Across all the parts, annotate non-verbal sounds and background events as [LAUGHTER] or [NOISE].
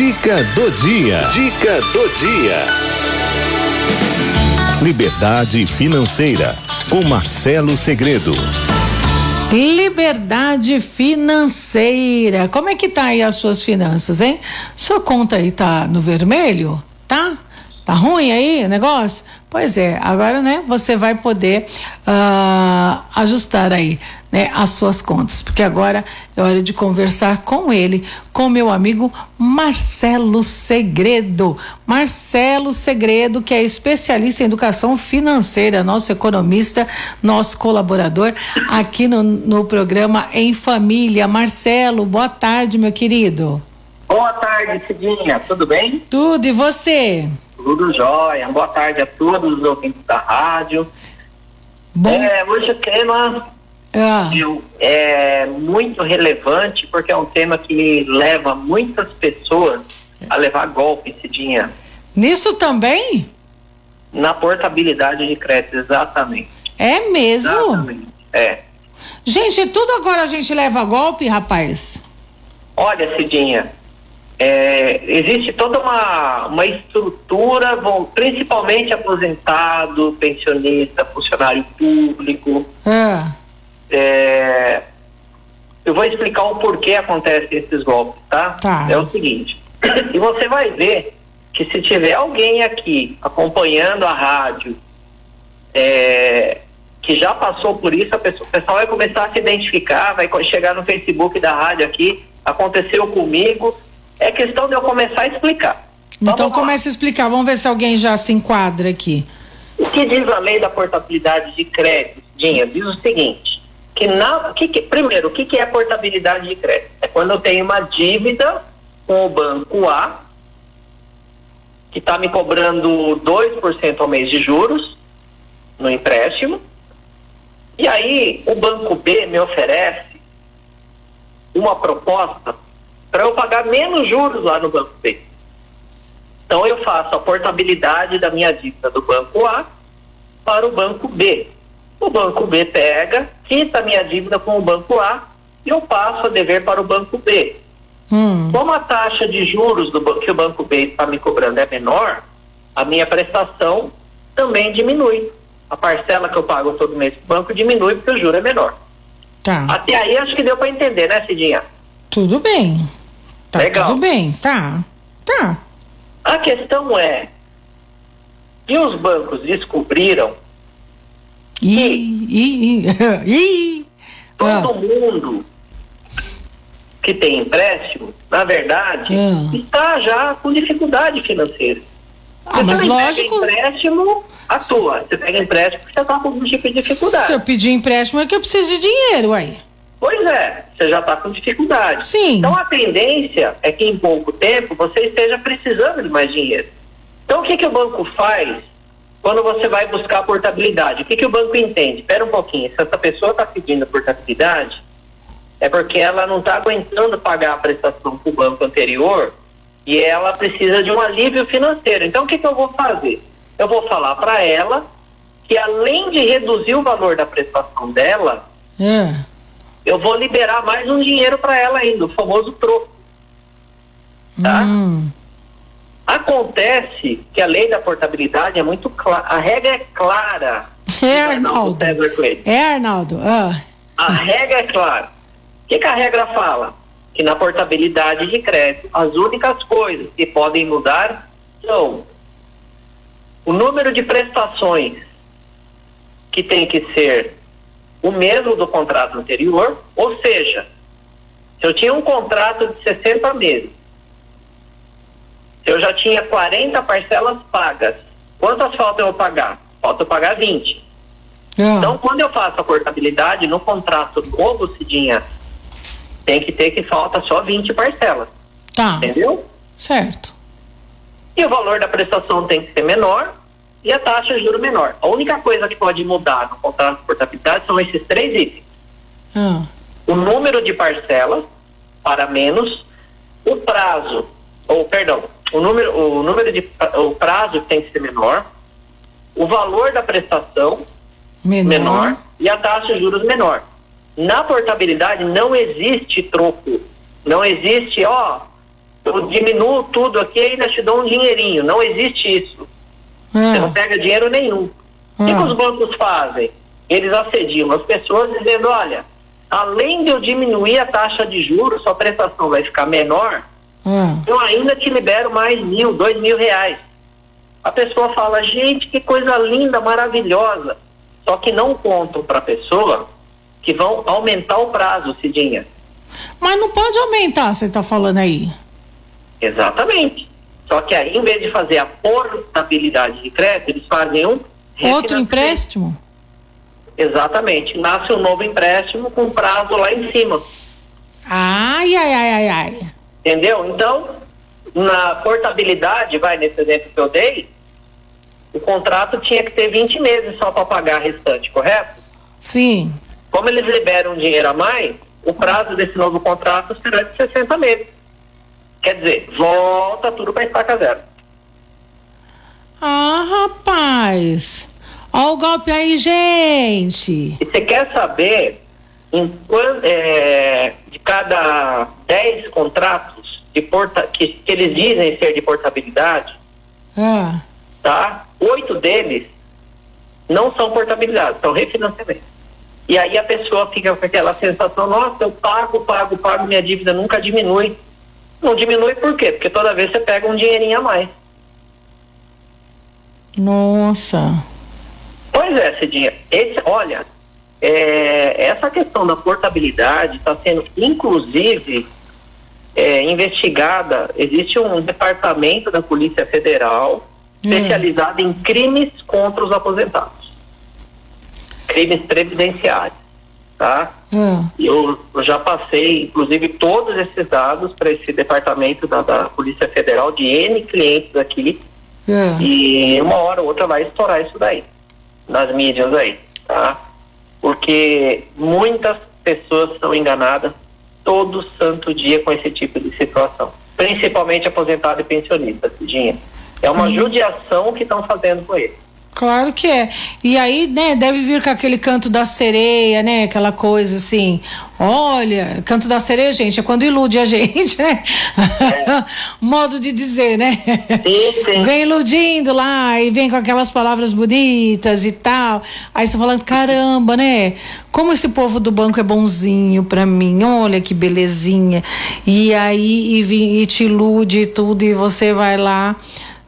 Dica do dia. Dica do dia. Liberdade financeira com Marcelo Segredo. Liberdade financeira. Como é que tá aí as suas finanças, hein? Sua conta aí tá no vermelho? Tá? Tá ruim aí o negócio? Pois é, agora né, você vai poder uh, ajustar aí né, as suas contas, porque agora é hora de conversar com ele, com meu amigo Marcelo Segredo. Marcelo Segredo, que é especialista em educação financeira, nosso economista, nosso colaborador aqui no, no programa Em Família. Marcelo, boa tarde, meu querido. Boa tarde, Cidinha, tudo bem? Tudo, e você? Tudo jóia. Boa tarde a todos os ouvintes da rádio. Bom. É, hoje o tema ah. é muito relevante porque é um tema que leva muitas pessoas a levar golpe, Cidinha. Nisso também? Na portabilidade de crédito, exatamente. É mesmo? Exatamente. É. Gente, tudo agora a gente leva golpe, rapaz? Olha, Cidinha, é, existe toda uma, uma estrutura, bom, principalmente aposentado, pensionista, funcionário público. É. É, eu vou explicar o porquê acontecem esses golpes, tá? tá? É o seguinte, [CLEARS THROAT] e você vai ver que se tiver alguém aqui acompanhando a rádio, é, que já passou por isso, pessoa, o pessoal vai começar a se identificar, vai chegar no Facebook da rádio aqui, aconteceu comigo, é questão de eu começar a explicar. Vamos então comece a explicar, vamos ver se alguém já se enquadra aqui. O que diz a lei da portabilidade de crédito, Dinha? Diz o seguinte, que, na, que, que primeiro, o que, que é portabilidade de crédito? É quando eu tenho uma dívida com o banco A, que está me cobrando 2% ao mês de juros no empréstimo, e aí o banco B me oferece uma proposta para eu pagar menos juros lá no Banco B. Então eu faço a portabilidade da minha dívida do Banco A para o Banco B. O Banco B pega, quita a minha dívida com o Banco A e eu passo a dever para o Banco B. Hum. Como a taxa de juros do, que o Banco B está me cobrando é menor, a minha prestação também diminui. A parcela que eu pago todo mês para o banco diminui porque o juro é menor. Tá. Até aí acho que deu para entender, né, Cidinha? Tudo bem. Tá Legal. tudo bem, tá. Tá. A questão é que os bancos descobriram e, e, e, todo ah. mundo que tem empréstimo, na verdade, ah. está já com dificuldade financeira. Ah, você mas lógico. Pega empréstimo à toa. Você pega empréstimo porque você está com algum tipo de dificuldade. Se eu pedir empréstimo é que eu preciso de dinheiro, aí. Pois é, você já está com dificuldade. Sim. Então a tendência é que em pouco tempo você esteja precisando de mais dinheiro. Então o que, que o banco faz quando você vai buscar a portabilidade? O que, que o banco entende? Espera um pouquinho, se essa pessoa está pedindo portabilidade, é porque ela não está aguentando pagar a prestação para o banco anterior e ela precisa de um alívio financeiro. Então o que, que eu vou fazer? Eu vou falar para ela que além de reduzir o valor da prestação dela, é eu vou liberar mais um dinheiro para ela ainda, o famoso troco. Tá? Hum. Acontece que a lei da portabilidade é muito clara, a regra é clara. É, Arnaldo. É, Arnaldo. Ah. A regra é clara. O que, que a regra fala? Que na portabilidade de crédito, as únicas coisas que podem mudar são o número de prestações que tem que ser o mesmo do contrato anterior, ou seja, se eu tinha um contrato de 60 meses, se eu já tinha 40 parcelas pagas, quantas faltam eu pagar? Falta eu pagar 20. Ah. Então, quando eu faço a portabilidade, no contrato novo, Cidinha, tem que ter que falta só 20 parcelas. Tá. Entendeu? Certo. E o valor da prestação tem que ser menor e a taxa de juro menor. A única coisa que pode mudar no contrato de portabilidade são esses três itens. Ah. O número de parcelas para menos, o prazo, ou perdão, o número, o número de o prazo tem que ser menor, o valor da prestação menor, menor e a taxa de juros menor. Na portabilidade não existe troco. Não existe, ó, eu diminuo tudo aqui e ainda te dou um dinheirinho. Não existe isso. Ah, Você não pega dinheiro nenhum. O que, Ah. que os bancos fazem? Eles assediam as pessoas dizendo, olha, além de eu diminuir a taxa de juros, sua prestação vai ficar menor, ah. eu ainda te libero mais mil, dois mil reais. A pessoa fala, gente, que coisa linda, maravilhosa. Só que não contam para a pessoa que vão aumentar o prazo, Cidinha. Mas não pode aumentar, você tá falando aí. Exatamente. Só que aí, em vez de fazer a portabilidade de crédito, eles fazem um Outro empréstimo? Exatamente. Nasce um novo empréstimo com prazo lá em cima. Ai, ai, ai, ai, ai. Entendeu? Então, na portabilidade, vai nesse exemplo que eu dei, o contrato tinha que ter 20 meses só para pagar a restante, correto? Sim. Como eles liberam dinheiro a mais, o prazo desse novo contrato será de 60 meses. Quer dizer, volta tudo para estaca zero. Ah, rapaz. Ó o golpe aí, gente. E você quer saber em é, de cada 10 contratos de porta, que, que eles dizem ser de portabilidade, Ah, tá? Oito deles não são portabilidade, são refinanciamento. E aí a pessoa fica com aquela sensação, nossa, eu pago, pago, pago, minha dívida nunca diminui. Não diminui por quê? Porque toda vez você pega um dinheirinho a mais. nossa. Pois é, Cidinha. Esse, olha, é, essa questão da portabilidade está sendo, inclusive, é, investigada. Existe um departamento da Polícia Federal Hum. especializado em crimes contra os aposentados. Crimes previdenciários, tá? Ah, Eu, eu já passei, inclusive, todos esses dados para esse departamento da, da Polícia Federal de N clientes aqui. ah. E uma hora ou outra vai estourar isso daí, nas mídias aí, tá? Porque muitas pessoas são enganadas todo santo dia com esse tipo de situação. Principalmente aposentado e pensionista, Cidinha. É uma judiação que estão fazendo com ele. Claro que é. E aí, né, deve vir com aquele canto da sereia, né? Aquela coisa assim. Olha, canto da sereia, gente, é quando ilude a [LAUGHS] gente, né? [LAUGHS] Modo de dizer, né? Sim, sim. [LAUGHS] Vem iludindo lá e vem com aquelas palavras bonitas e tal. Aí você falando, caramba, né? Como esse povo do banco é bonzinho pra mim, olha que belezinha. E aí e, e te ilude e tudo, e você vai lá,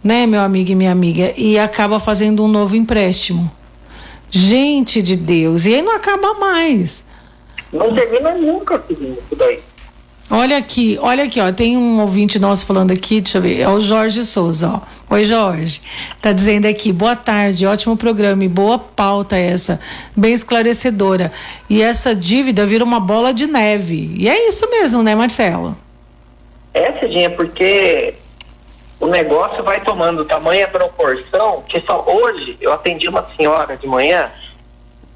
né, meu amigo e minha amiga, e acaba fazendo um novo empréstimo. Gente de Deus, e aí não acaba mais. Não termina nunca, isso daí. Olha aqui, olha aqui, ó. Tem um ouvinte nosso falando aqui, deixa eu ver, é o Jorge Souza, ó. Oi, Jorge. Tá dizendo aqui, boa tarde, ótimo programa e boa pauta essa, bem esclarecedora. E essa dívida vira uma bola de neve. E é isso mesmo, né, Marcelo? É, Cidinha, porque o negócio vai tomando tamanha proporção que só hoje eu atendi uma senhora de manhã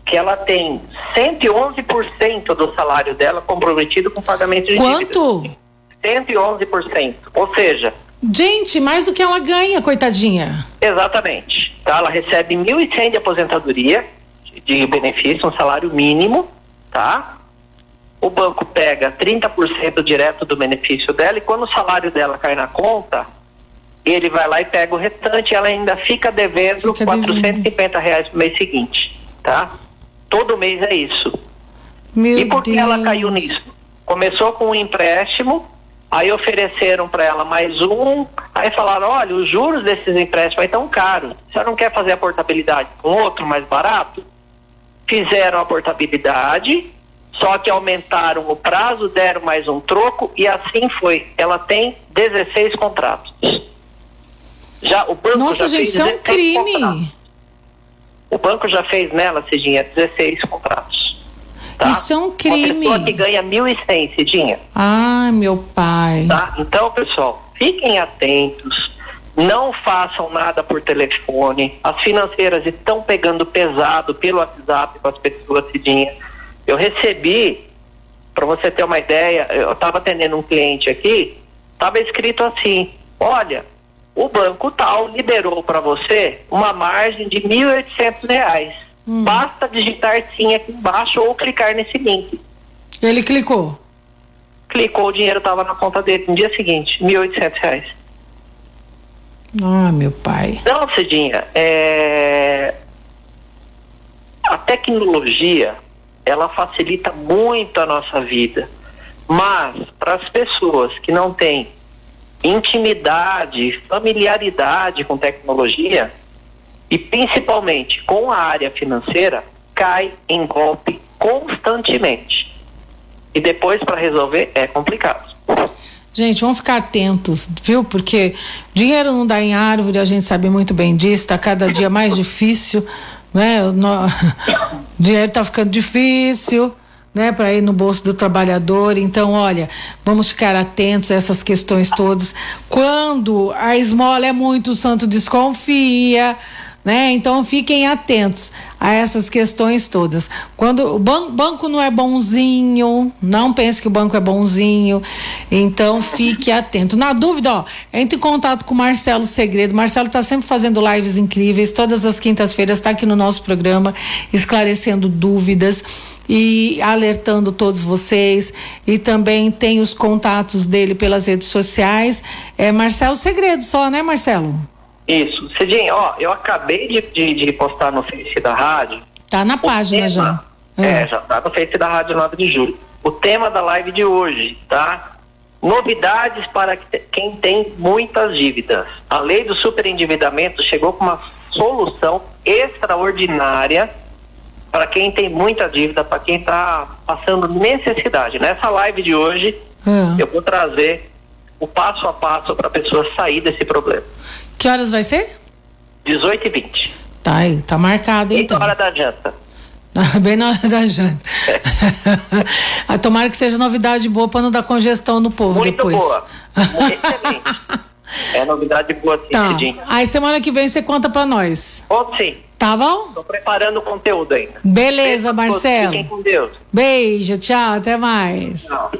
que ela tem 111% do salário dela comprometido com pagamento de Quanto? dívidas. 111%. Ou seja, Gente, mais do que ela ganha, coitadinha. exatamente, tá? Ela recebe 1.100 de aposentadoria de- de benefício, um salário mínimo, tá? O banco pega 30% direto do benefício dela e quando o salário dela cai na conta, ele vai lá e pega o restante e ela ainda fica devendo Fica 450 reais no mês seguinte, tá? Todo mês é isso. Meu e por que Deus. ela caiu nisso? Começou com um empréstimo, aí ofereceram para ela mais um, aí falaram, olha, os juros desses empréstimos aí tão caros, você não quer fazer a portabilidade com outro mais barato? Fizeram a portabilidade, só que aumentaram o prazo, deram mais um troco e assim foi. Ela tem 16 contratos. Já o banco Nossa, já gente, fez isso é um 16 contratos. crime. O banco já fez nela, Cidinha, 16 contratos. Tá? Isso é um Uma crime. pessoa que ganha 1.100, Cidinha. Ai, meu pai. Tá? Então, pessoal, fiquem atentos. Não façam nada por telefone. As financeiras estão pegando pesado pelo WhatsApp com as pessoas, Cidinha. Eu recebi, para você ter uma ideia, eu estava atendendo um cliente aqui, estava escrito assim: olha, o banco tal liberou para você uma margem de 1.800 reais. Basta digitar sim aqui embaixo ou clicar nesse link. Ele clicou. Clicou, o dinheiro estava na conta dele no dia seguinte, R$ 1.800. Ah, meu pai. Não, Cidinha, é... a tecnologia, ela facilita muito a nossa vida. Mas, para as pessoas que não têm intimidade, familiaridade com tecnologia, e principalmente com a área financeira, cai em golpe constantemente. E depois, para resolver, é complicado. Gente, vamos ficar atentos, viu? Porque dinheiro não dá em árvore, a gente sabe muito bem disso, está cada dia mais difícil, né? O [COUGHS] dinheiro está ficando difícil. Né, para ir no bolso do trabalhador. Então, olha, vamos ficar atentos a essas questões todas. Quando a esmola é muito, o santo desconfia né? Então fiquem atentos a essas questões todas. Quando o ban banco não é bonzinho, não pense que o banco é bonzinho, então fique atento. Na dúvida, ó, entre em contato com o Marcelo Segredo. Marcelo está sempre fazendo lives incríveis, todas as quintas-feiras está aqui no nosso programa, esclarecendo dúvidas e alertando todos vocês. E também tem os contatos dele pelas redes sociais. É Marcelo Segredo só, né, Marcelo? Isso. Cidinho, ó, eu acabei de, de, de, postar no Face da Rádio. Tá na página tema, já. É. é, já tá no Face da Rádio 9 de julho. O tema da live de hoje, tá? Novidades para quem tem muitas dívidas. A lei do superendividamento chegou com uma solução extraordinária para quem tem muita dívida, para quem está passando necessidade. Nessa live de hoje, é. eu vou trazer o passo a passo para a pessoa sair desse problema. Que horas vai ser? 18 e 20. Tá aí, tá marcado então. na hora da janta. [LAUGHS] Bem na hora da janta. É. [LAUGHS] Tomara que seja novidade boa para não dar congestão no povo Muito depois. boa. Excelente. [LAUGHS] é novidade boa sim, tá. Aí semana que vem você conta para nós. Conto sim. Tá bom? Tô preparando o conteúdo ainda. Beleza, Marcelo. Fiquem com Deus. Beijo, tchau, até mais. Tchau.